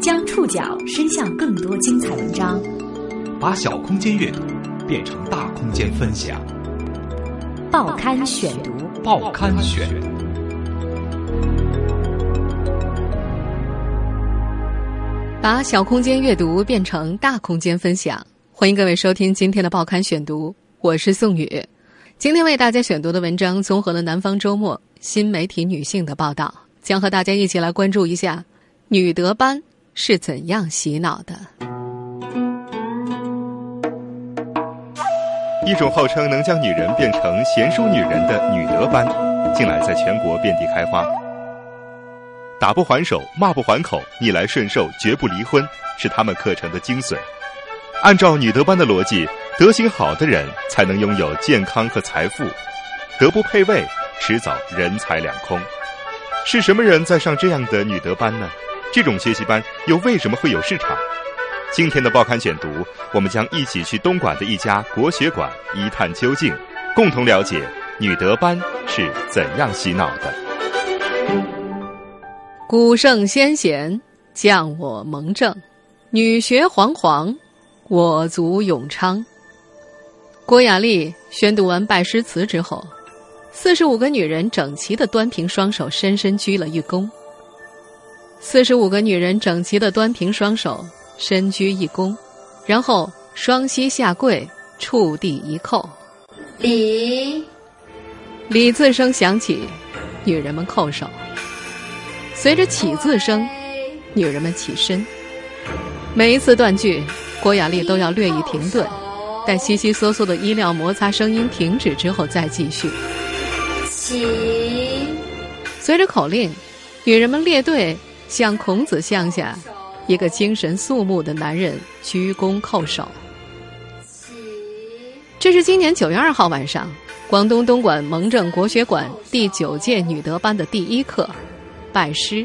将触角伸向更多精彩文章，把小空间阅读变成大空间分享。报刊选读，报刊选。把小空间阅读变成大空间分享，欢迎各位收听今天的报刊选读，我是宋宇。今天为大家选读的文章综合了《南方周末》新媒体女性的报道，将和大家一起来关注一下女德班。是怎样洗脑的？一种号称能将女人变成贤淑女人的女德班，近来在全国遍地开花。打不还手，骂不还口，逆来顺受，绝不离婚，是他们课程的精髓。按照女德班的逻辑，德行好的人才能拥有健康和财富，德不配位，迟早人财两空。是什么人在上这样的女德班呢？这种学习班又为什么会有市场？今天的报刊选读，我们将一起去东莞的一家国学馆一探究竟，共同了解女德班是怎样洗脑的。古圣先贤降我蒙正，女学煌煌，我族永昌。郭雅丽宣读完拜师词之后，四十五个女人整齐的端平双手，深深鞠了一躬。四十五个女人整齐的端平双手，深鞠一躬，然后双膝下跪，触地一叩，礼。礼字声响起，女人们叩首。随着起字声，女人们起身。每一次断句，郭雅丽都要略一停顿，待悉悉嗦嗦的衣料摩擦声音停止之后再继续。起。随着口令，女人们列队。向孔子像下，一个精神肃穆的男人鞠躬叩首。这是今年九月二号晚上，广东东莞蒙正国学馆第九届女德班的第一课——拜师。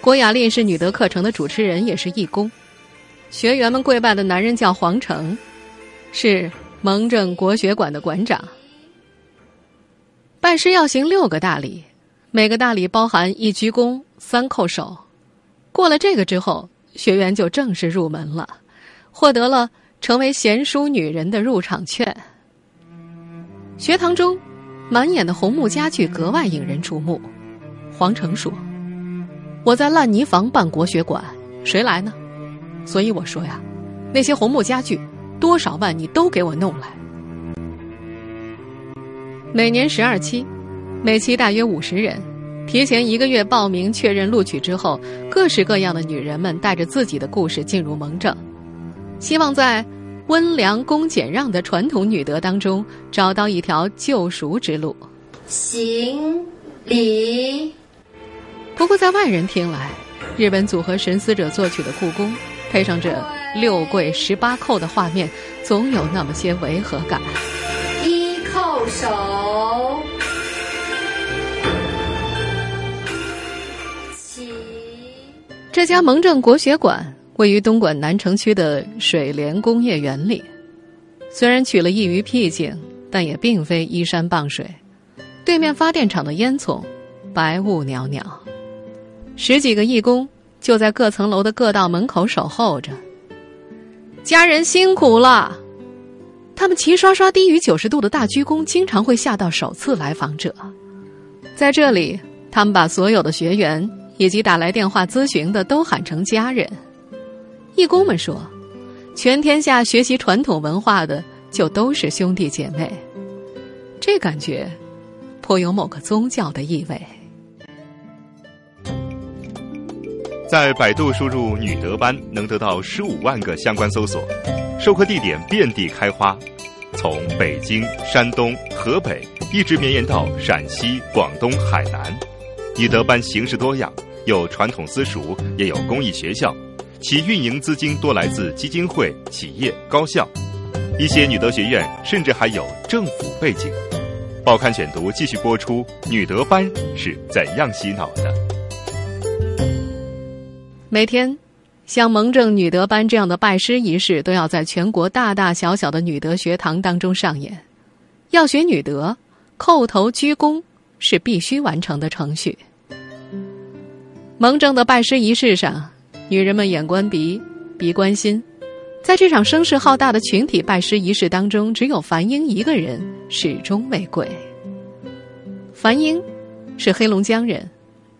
郭雅丽是女德课程的主持人，也是义工。学员们跪拜的男人叫黄成，是蒙正国学馆的馆长。拜师要行六个大礼，每个大礼包含一鞠躬。三叩首，过了这个之后，学员就正式入门了，获得了成为贤淑女人的入场券。学堂中，满眼的红木家具格外引人注目。黄成说：“我在烂泥房办国学馆，谁来呢？所以我说呀，那些红木家具，多少万你都给我弄来。每年十二期，每期大约五十人。”提前一个月报名确认录取之后，各式各样的女人们带着自己的故事进入蒙正，希望在温良恭俭让的传统女德当中找到一条救赎之路。行礼。不过在外人听来，日本组合神思者作曲的《故宫》，配上这六跪十八叩的画面，总有那么些违和感。手起。这家蒙正国学馆位于东莞南城区的水莲工业园里，虽然取了一于僻静，但也并非依山傍水。对面发电厂的烟囱，白雾袅袅，十几个义工就在各层楼的各道门口守候着。家人辛苦了，他们齐刷刷低于九十度的大鞠躬，经常会吓到首次来访者。在这里，他们把所有的学员。以及打来电话咨询的都喊成家人。义工们说：“全天下学习传统文化的就都是兄弟姐妹。”这感觉颇有某个宗教的意味。在百度输入“女德班”，能得到十五万个相关搜索，授课地点遍地开花，从北京、山东、河北一直绵延到陕西、广东、海南。女德班形式多样。有传统私塾，也有公益学校，其运营资金多来自基金会、企业、高校，一些女德学院甚至还有政府背景。报刊选读继续播出：女德班是怎样洗脑的？每天，像蒙正女德班这样的拜师仪式，都要在全国大大小小的女德学堂当中上演。要学女德，叩头鞠躬是必须完成的程序。蒙正的拜师仪式上，女人们眼观鼻，鼻观心。在这场声势浩大的群体拜师仪式当中，只有樊英一个人始终未跪。樊英是黑龙江人，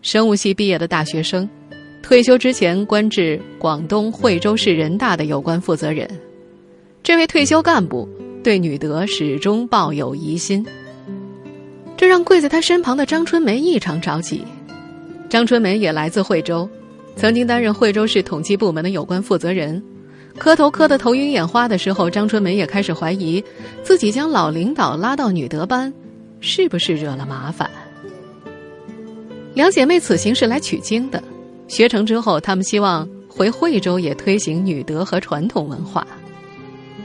生物系毕业的大学生，退休之前官至广东惠州市人大的有关负责人。这位退休干部对女德始终抱有疑心，这让跪在他身旁的张春梅异常着急。张春梅也来自惠州，曾经担任惠州市统计部门的有关负责人。磕头磕得头晕眼花的时候，张春梅也开始怀疑，自己将老领导拉到女德班，是不是惹了麻烦？两姐妹此行是来取经的，学成之后，他们希望回惠州也推行女德和传统文化。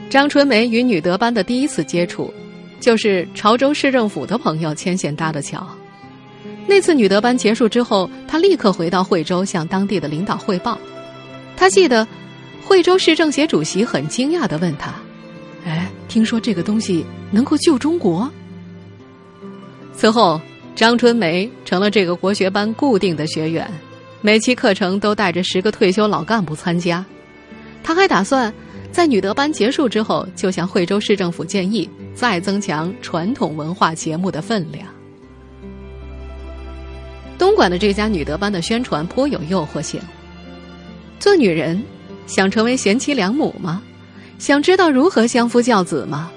张春梅与女德班的第一次接触，就是潮州市政府的朋友牵线搭的桥。那次女德班结束之后，他立刻回到惠州向当地的领导汇报。他记得，惠州市政协主席很惊讶的问他：“哎，听说这个东西能够救中国？”此后，张春梅成了这个国学班固定的学员，每期课程都带着十个退休老干部参加。他还打算在女德班结束之后，就向惠州市政府建议，再增强传统文化节目的分量。东莞的这家女德班的宣传颇有诱惑性。做女人，想成为贤妻良母吗？想知道如何相夫教子吗？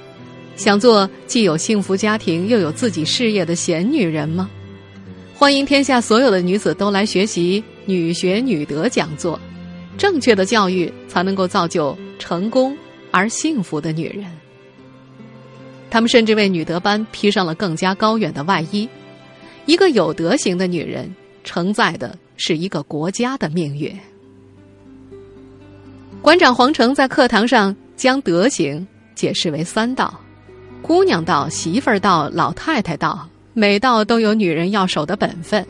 想做既有幸福家庭又有自己事业的贤女人吗？欢迎天下所有的女子都来学习女学女德讲座。正确的教育才能够造就成功而幸福的女人。他们甚至为女德班披上了更加高远的外衣。一个有德行的女人，承载的是一个国家的命运。馆长黄成在课堂上将德行解释为三道：姑娘道、媳妇儿道、老太太道，每道都有女人要守的本分。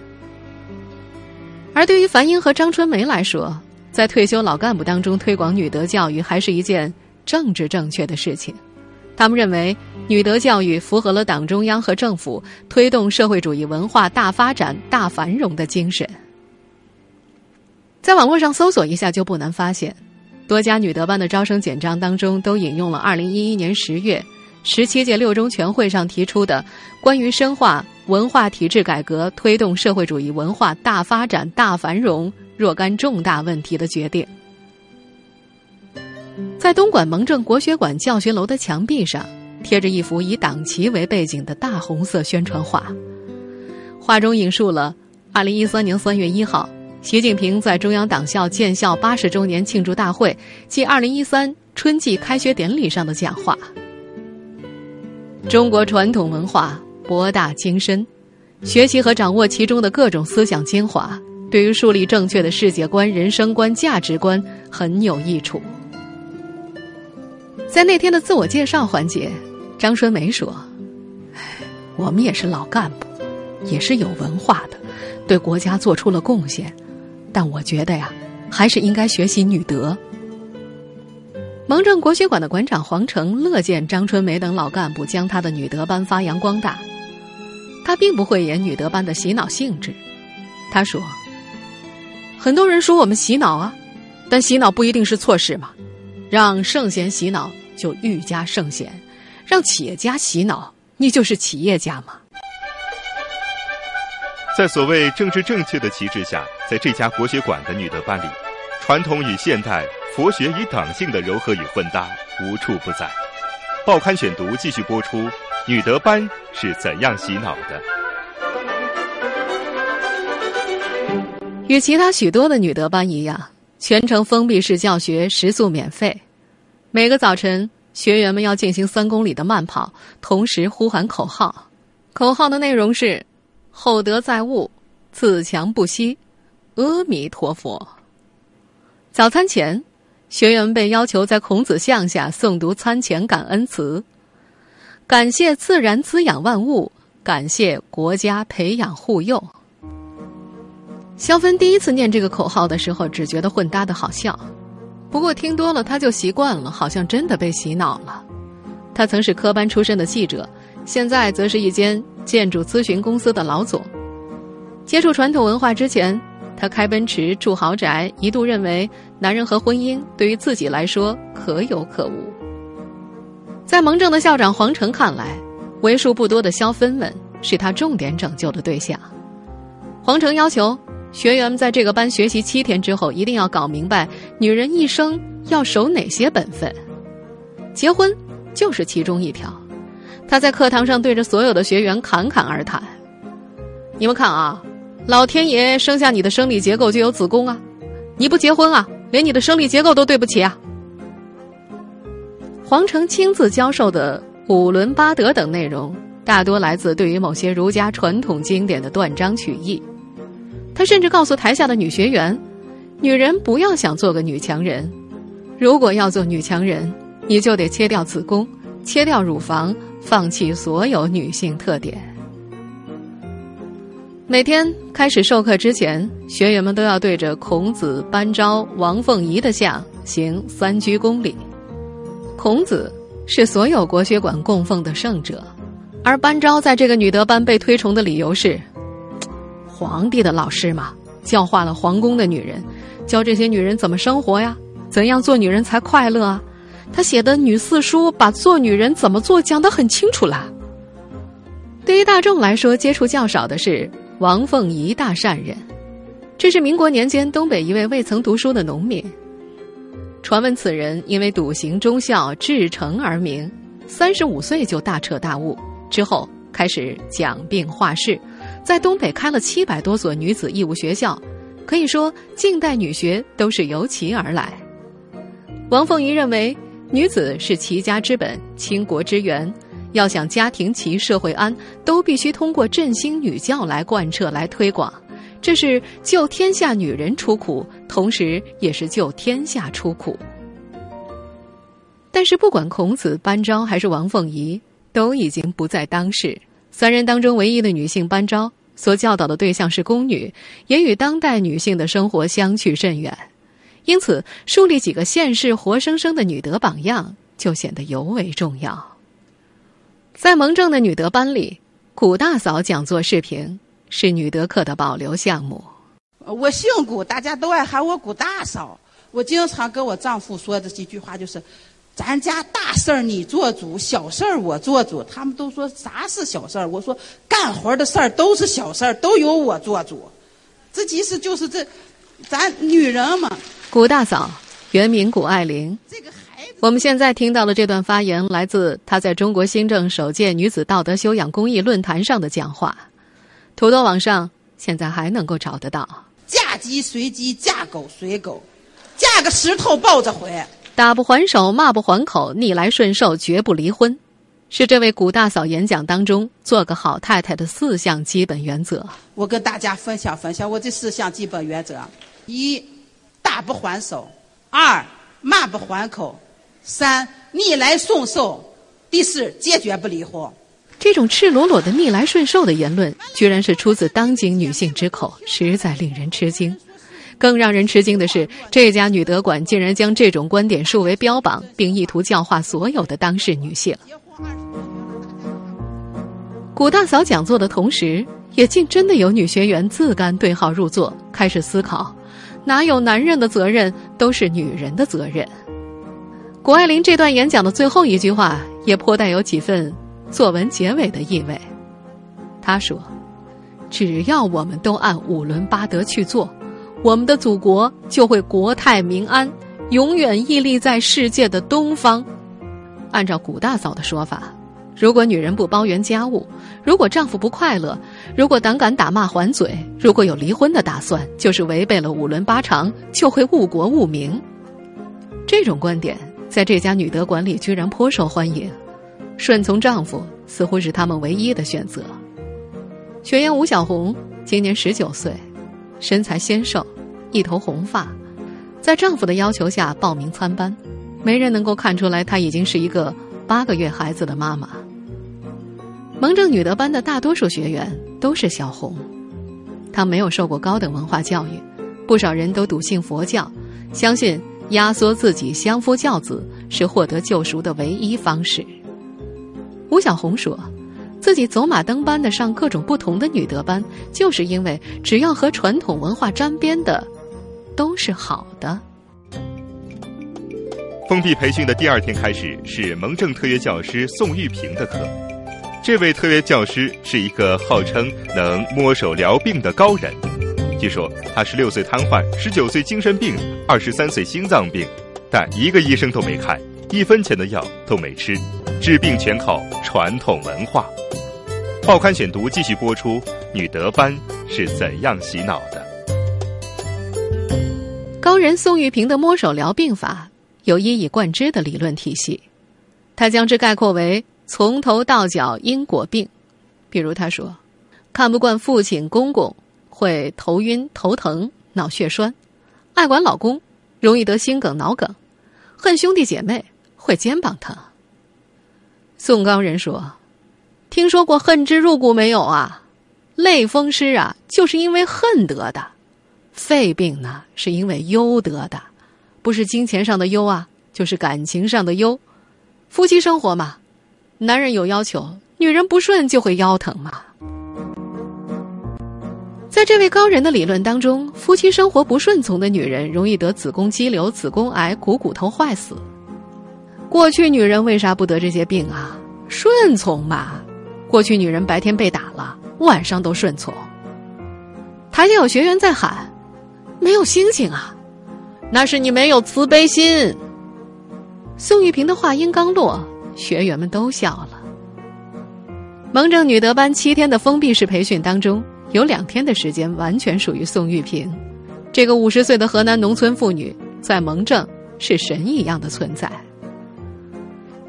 而对于樊英和张春梅来说，在退休老干部当中推广女德教育，还是一件政治正确的事情。他们认为，女德教育符合了党中央和政府推动社会主义文化大发展、大繁荣的精神。在网络上搜索一下，就不难发现，多家女德班的招生简章当中都引用了二零一一年十月十七届六中全会上提出的关于深化文化体制改革、推动社会主义文化大发展、大繁荣若干重大问题的决定。在东莞蒙正国学馆教学楼的墙壁上，贴着一幅以党旗为背景的大红色宣传画。画中引述了2013年3月1号，习近平在中央党校建校八十周年庆祝大会暨2013春季开学典礼上的讲话。中国传统文化博大精深，学习和掌握其中的各种思想精华，对于树立正确的世界观、人生观、价值观很有益处。在那天的自我介绍环节，张春梅说：“我们也是老干部，也是有文化的，对国家做出了贡献。但我觉得呀，还是应该学习女德。”蒙正国学馆的馆长黄成乐见张春梅等老干部将他的女德班发扬光大，他并不讳言女德班的洗脑性质。他说：“很多人说我们洗脑啊，但洗脑不一定是错事嘛，让圣贤洗脑。”就愈加圣贤，让企业家洗脑，你就是企业家吗？在所谓政治正确的旗帜下，在这家国学馆的女德班里，传统与现代、佛学与党性的柔和与混搭无处不在。报刊选读继续播出：女德班是怎样洗脑的？与其他许多的女德班一样，全程封闭式教学，食宿免费。每个早晨，学员们要进行三公里的慢跑，同时呼喊口号。口号的内容是：“厚德载物，自强不息，阿弥陀佛。”早餐前，学员们被要求在孔子像下诵读餐前感恩词，感谢自然滋养万物，感谢国家培养护佑。肖芬第一次念这个口号的时候，只觉得混搭的好笑。不过听多了他就习惯了，好像真的被洗脑了。他曾是科班出身的记者，现在则是一间建筑咨询公司的老总。接触传统文化之前，他开奔驰住豪宅，一度认为男人和婚姻对于自己来说可有可无。在蒙正的校长黄成看来，为数不多的肖芬们是他重点拯救的对象。黄成要求学员们在这个班学习七天之后，一定要搞明白女人一生要守哪些本分，结婚就是其中一条。他在课堂上对着所有的学员侃侃而谈：“你们看啊，老天爷生下你的生理结构就有子宫啊，你不结婚啊，连你的生理结构都对不起啊。”黄成亲自教授的五伦八德等内容，大多来自对于某些儒家传统经典的断章取义。他甚至告诉台下的女学员：“女人不要想做个女强人，如果要做女强人，你就得切掉子宫，切掉乳房。”放弃所有女性特点。每天开始授课之前，学员们都要对着孔子、班昭、王凤仪的像行三鞠躬礼。孔子是所有国学馆供奉的圣者，而班昭在这个女德班被推崇的理由是：皇帝的老师嘛，教化了皇宫的女人，教这些女人怎么生活呀，怎样做女人才快乐啊。他写的《女四书》把做女人怎么做讲得很清楚了。对于大众来说，接触较少的是王凤仪大善人，这是民国年间东北一位未曾读书的农民。传闻此人因为笃行忠孝、至诚而名，三十五岁就大彻大悟，之后开始讲病化世，在东北开了七百多所女子义务学校，可以说近代女学都是由其而来。王凤仪认为。女子是齐家之本、倾国之源，要想家庭齐、社会安，都必须通过振兴女教来贯彻、来推广。这是救天下女人出苦，同时也是救天下出苦。但是，不管孔子、班昭还是王凤仪，都已经不在当世。三人当中唯一的女性班昭，所教导的对象是宫女，也与当代女性的生活相去甚远。因此，树立几个现世活生生的女德榜样就显得尤为重要。在蒙正的女德班里，古大嫂讲座视频是女德课的保留项目。我姓古，大家都爱喊我古大嫂。我经常跟我丈夫说的几句话就是：“咱家大事儿你做主，小事儿我做主。”他们都说啥是小事儿？我说干活的事儿都是小事儿，都由我做主。这其实就是这，咱女人嘛。古大嫂原名古爱玲，我们现在听到的这段发言来自她在中国新政首届女子道德修养公益论坛上的讲话，土豆网上现在还能够找得到。嫁鸡随鸡，嫁狗随狗，嫁个石头抱着回，打不还手，骂不还口，逆来顺受，绝不离婚，是这位古大嫂演讲当中做个好太太的四项基本原则。我跟大家分享分享我这四项基本原则：一。打不还手，二骂不还口，三逆来顺受，第四坚决不离婚。这种赤裸裸的逆来顺受的言论，居然是出自当今女性之口，实在令人吃惊。更让人吃惊的是，这家女德馆竟然将这种观点树为标榜，并意图教化所有的当事女性。古大嫂讲座的同时，也竟真的有女学员自甘对号入座，开始思考。哪有男人的责任，都是女人的责任。谷爱凌这段演讲的最后一句话，也颇带有几分作文结尾的意味。他说：“只要我们都按五伦八德去做，我们的祖国就会国泰民安，永远屹立在世界的东方。”按照古大嫂的说法。如果女人不包圆家务，如果丈夫不快乐，如果胆敢打骂还嘴，如果有离婚的打算，就是违背了五伦八常，就会误国误民。这种观点在这家女德馆里居然颇受欢迎，顺从丈夫似乎是他们唯一的选择。学员吴小红今年十九岁，身材纤瘦，一头红发，在丈夫的要求下报名参班，没人能够看出来她已经是一个八个月孩子的妈妈。蒙正女德班的大多数学员都是小红，她没有受过高等文化教育，不少人都笃信佛教，相信压缩自己相夫教子是获得救赎的唯一方式。吴小红说，自己走马灯般的上各种不同的女德班，就是因为只要和传统文化沾边的，都是好的。封闭培训的第二天开始，是蒙正特约教师宋玉平的课。这位特约教师是一个号称能摸手疗病的高人。据说他十六岁瘫痪，十九岁精神病，二十三岁心脏病，但一个医生都没看，一分钱的药都没吃，治病全靠传统文化。报刊选读继续播出：女德班是怎样洗脑的？高人宋玉平的摸手疗病法有一以贯之的理论体系，他将之概括为从头到脚因果病。比如他说，看不惯父亲公公会头晕头疼脑血栓，爱管老公容易得心梗脑梗，恨兄弟姐妹会肩膀疼。宋高人说。听说过恨之入骨没有啊？类风湿啊，就是因为恨得的；肺病呢，是因为忧得的，不是金钱上的忧啊，就是感情上的忧。夫妻生活嘛，男人有要求，女人不顺就会腰疼嘛。在这位高人的理论当中，夫妻生活不顺从的女人容易得子宫肌瘤、子宫癌、股骨头坏死。过去女人为啥不得这些病啊？顺从嘛。过去女人白天被打了，晚上都顺从。台下有学员在喊：“没有星星啊，那是你没有慈悲心。”宋玉平的话音刚落，学员们都笑了。蒙正女德班七天的封闭式培训当中，有两天的时间完全属于宋玉平。这个五十岁的河南农村妇女，在蒙正是神一样的存在。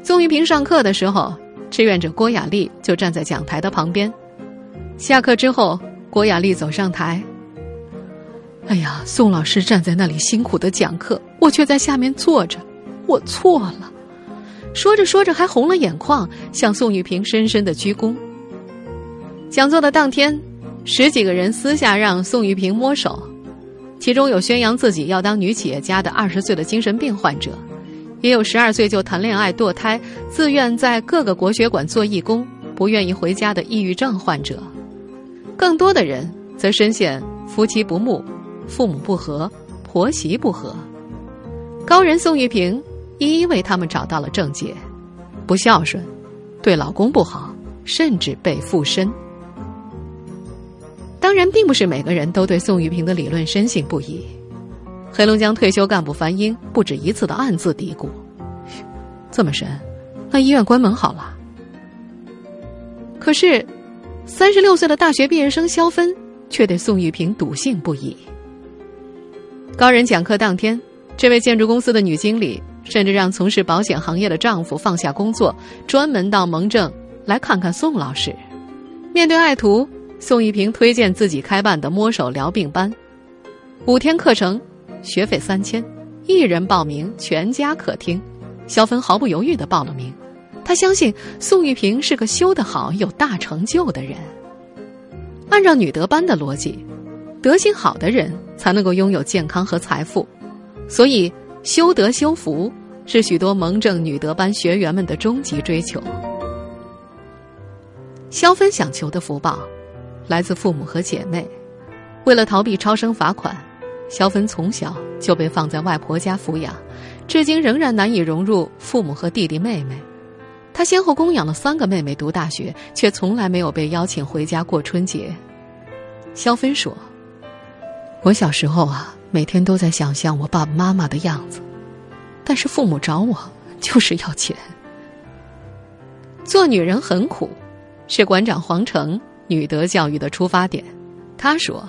宋玉平上课的时候。志愿者郭雅丽就站在讲台的旁边。下课之后，郭雅丽走上台。哎呀，宋老师站在那里辛苦的讲课，我却在下面坐着，我错了。说着说着还红了眼眶，向宋玉平深深的鞠躬。讲座的当天，十几个人私下让宋玉平摸手，其中有宣扬自己要当女企业家的二十岁的精神病患者。也有十二岁就谈恋爱堕胎，自愿在各个国学馆做义工，不愿意回家的抑郁症患者，更多的人则深陷夫妻不睦、父母不和、婆媳不和。高人宋玉平一一为他们找到了症结：不孝顺，对老公不好，甚至被附身。当然，并不是每个人都对宋玉平的理论深信不疑。黑龙江退休干部樊英不止一次的暗自嘀咕：“这么神，那医院关门好了。”可是，三十六岁的大学毕业生肖芬却对宋玉平笃信不疑。高人讲课当天，这位建筑公司的女经理甚至让从事保险行业的丈夫放下工作，专门到蒙正来看看宋老师。面对爱徒，宋玉平推荐自己开办的摸手疗病班，五天课程。学费三千，一人报名，全家可听。肖芬毫不犹豫的报了名。他相信宋玉平是个修得好、有大成就的人。按照女德班的逻辑，德行好的人才能够拥有健康和财富，所以修德修福是许多蒙正女德班学员们的终极追求。肖芬想求的福报，来自父母和姐妹。为了逃避超生罚款。肖芬从小就被放在外婆家抚养，至今仍然难以融入父母和弟弟妹妹。她先后供养了三个妹妹读大学，却从来没有被邀请回家过春节。肖芬说：“我小时候啊，每天都在想象我爸爸妈妈的样子，但是父母找我就是要钱。做女人很苦，是馆长黄成女德教育的出发点。他说。”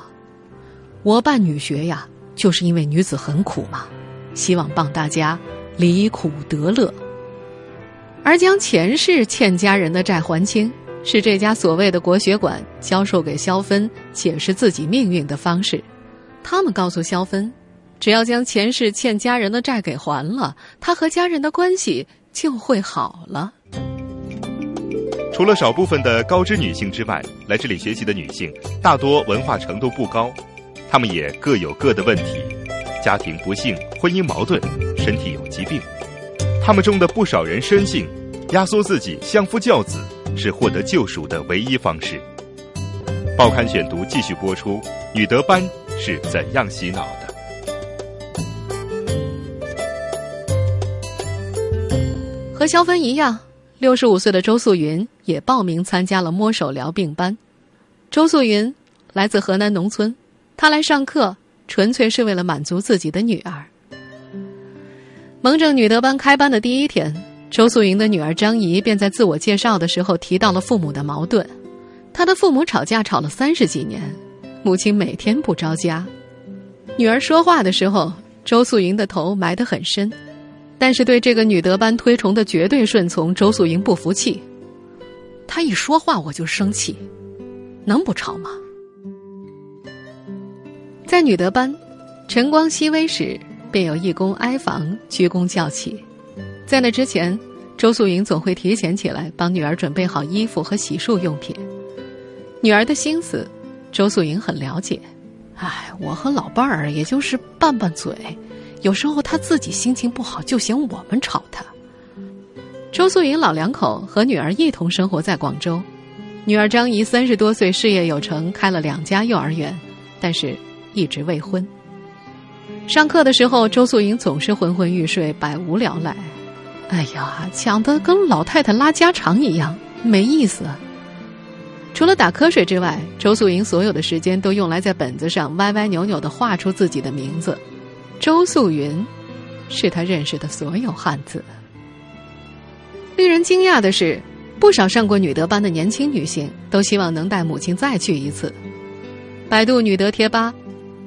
我办女学呀，就是因为女子很苦嘛，希望帮大家离苦得乐。而将前世欠家人的债还清，是这家所谓的国学馆教授给肖芬解释自己命运的方式。他们告诉肖芬，只要将前世欠家人的债给还了，他和家人的关系就会好了。除了少部分的高知女性之外，来这里学习的女性大多文化程度不高。他们也各有各的问题，家庭不幸、婚姻矛盾、身体有疾病。他们中的不少人深信，压缩自己相夫教子，是获得救赎的唯一方式。报刊选读继续播出：女德班是怎样洗脑的？和肖芬一样，六十五岁的周素云也报名参加了摸手疗病班。周素云来自河南农村，他来上课纯粹是为了满足自己的女儿。蒙正女德班开班的第一天，周素云的女儿张怡便在自我介绍的时候提到了父母的矛盾。她的父母吵架吵了三十几年，母亲每天不着家。女儿说话的时候，周素云的头埋得很深。但是对这个女德班推崇的绝对顺从，周素云不服气。她一说话我就生气，能不吵吗？在女德班，晨光熹微时，便有义工挨房鞠躬叫起。在那之前，周素云总会提前起来帮女儿准备好衣服和洗漱用品。女儿的心思，周素云很了解。哎，我和老伴儿也就是拌拌嘴。有时候他自己心情不好，就嫌我们吵他。周素云老两口和女儿一同生活在广州，女儿张怡三十多岁，事业有成，开了两家幼儿园，但是一直未婚。上课的时候，周素云总是昏昏欲睡，百无聊赖。哎呀，讲的跟老太太拉家常一样，没意思。除了打瞌睡之外，周素云所有的时间都用来在本子上歪歪扭扭的画出自己的名字。周素云，是他认识的所有汉字。令人惊讶的是，不少上过女德班的年轻女性都希望能带母亲再去一次。百度女德贴吧，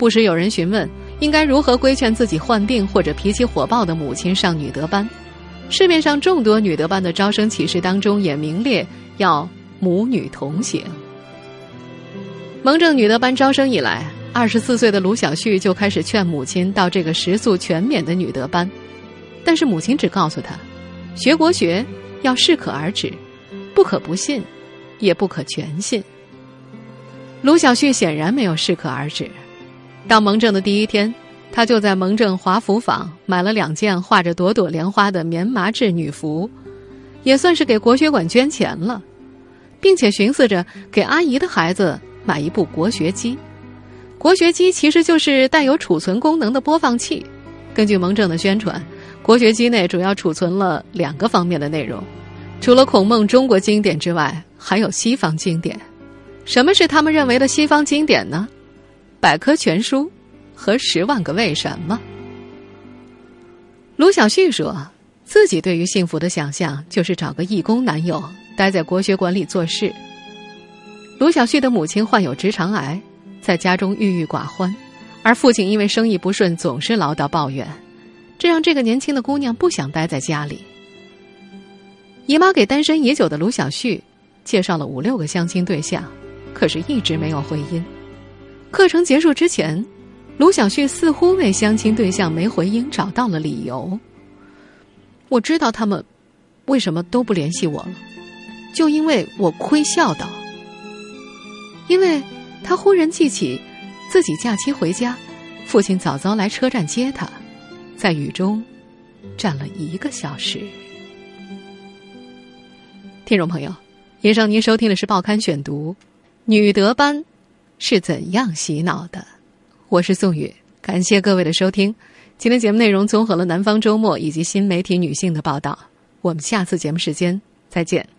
不时有人询问应该如何规劝自己患病或者脾气火爆的母亲上女德班。市面上众多女德班的招生启事当中，也名列要母女同行。蒙正女德班招生以来。二十四岁的卢小旭就开始劝母亲到这个食宿全免的女德班，但是母亲只告诉他，学国学要适可而止，不可不信，也不可全信。卢小旭显然没有适可而止。到蒙正的第一天，他就在蒙正华服坊买了两件画着朵朵莲花的棉麻质女服，也算是给国学馆捐钱了，并且寻思着给阿姨的孩子买一部国学机。国学机其实就是带有储存功能的播放器。根据蒙正的宣传，国学机内主要储存了两个方面的内容，除了孔孟中国经典之外，还有西方经典。什么是他们认为的西方经典呢？百科全书和十万个为什么。卢小旭说自己对于幸福的想象就是找个义工男友，待在国学馆里做事。卢小旭的母亲患有直肠癌。在家中郁郁寡欢，而父亲因为生意不顺，总是唠叨抱怨，这让这个年轻的姑娘不想待在家里。姨妈给单身已久的卢小旭介绍了五六个相亲对象，可是一直没有回音。课程结束之前，卢小旭似乎为相亲对象没回音找到了理由。我知道他们为什么都不联系我了，就因为我亏孝道，因为。他忽然记起，自己假期回家，父亲早早来车站接他，在雨中站了一个小时。听众朋友，以上您收听的是《报刊选读》，女德班是怎样洗脑的？我是宋宇，感谢各位的收听。今天节目内容综合了《南方周末》以及新媒体女性的报道。我们下次节目时间再见。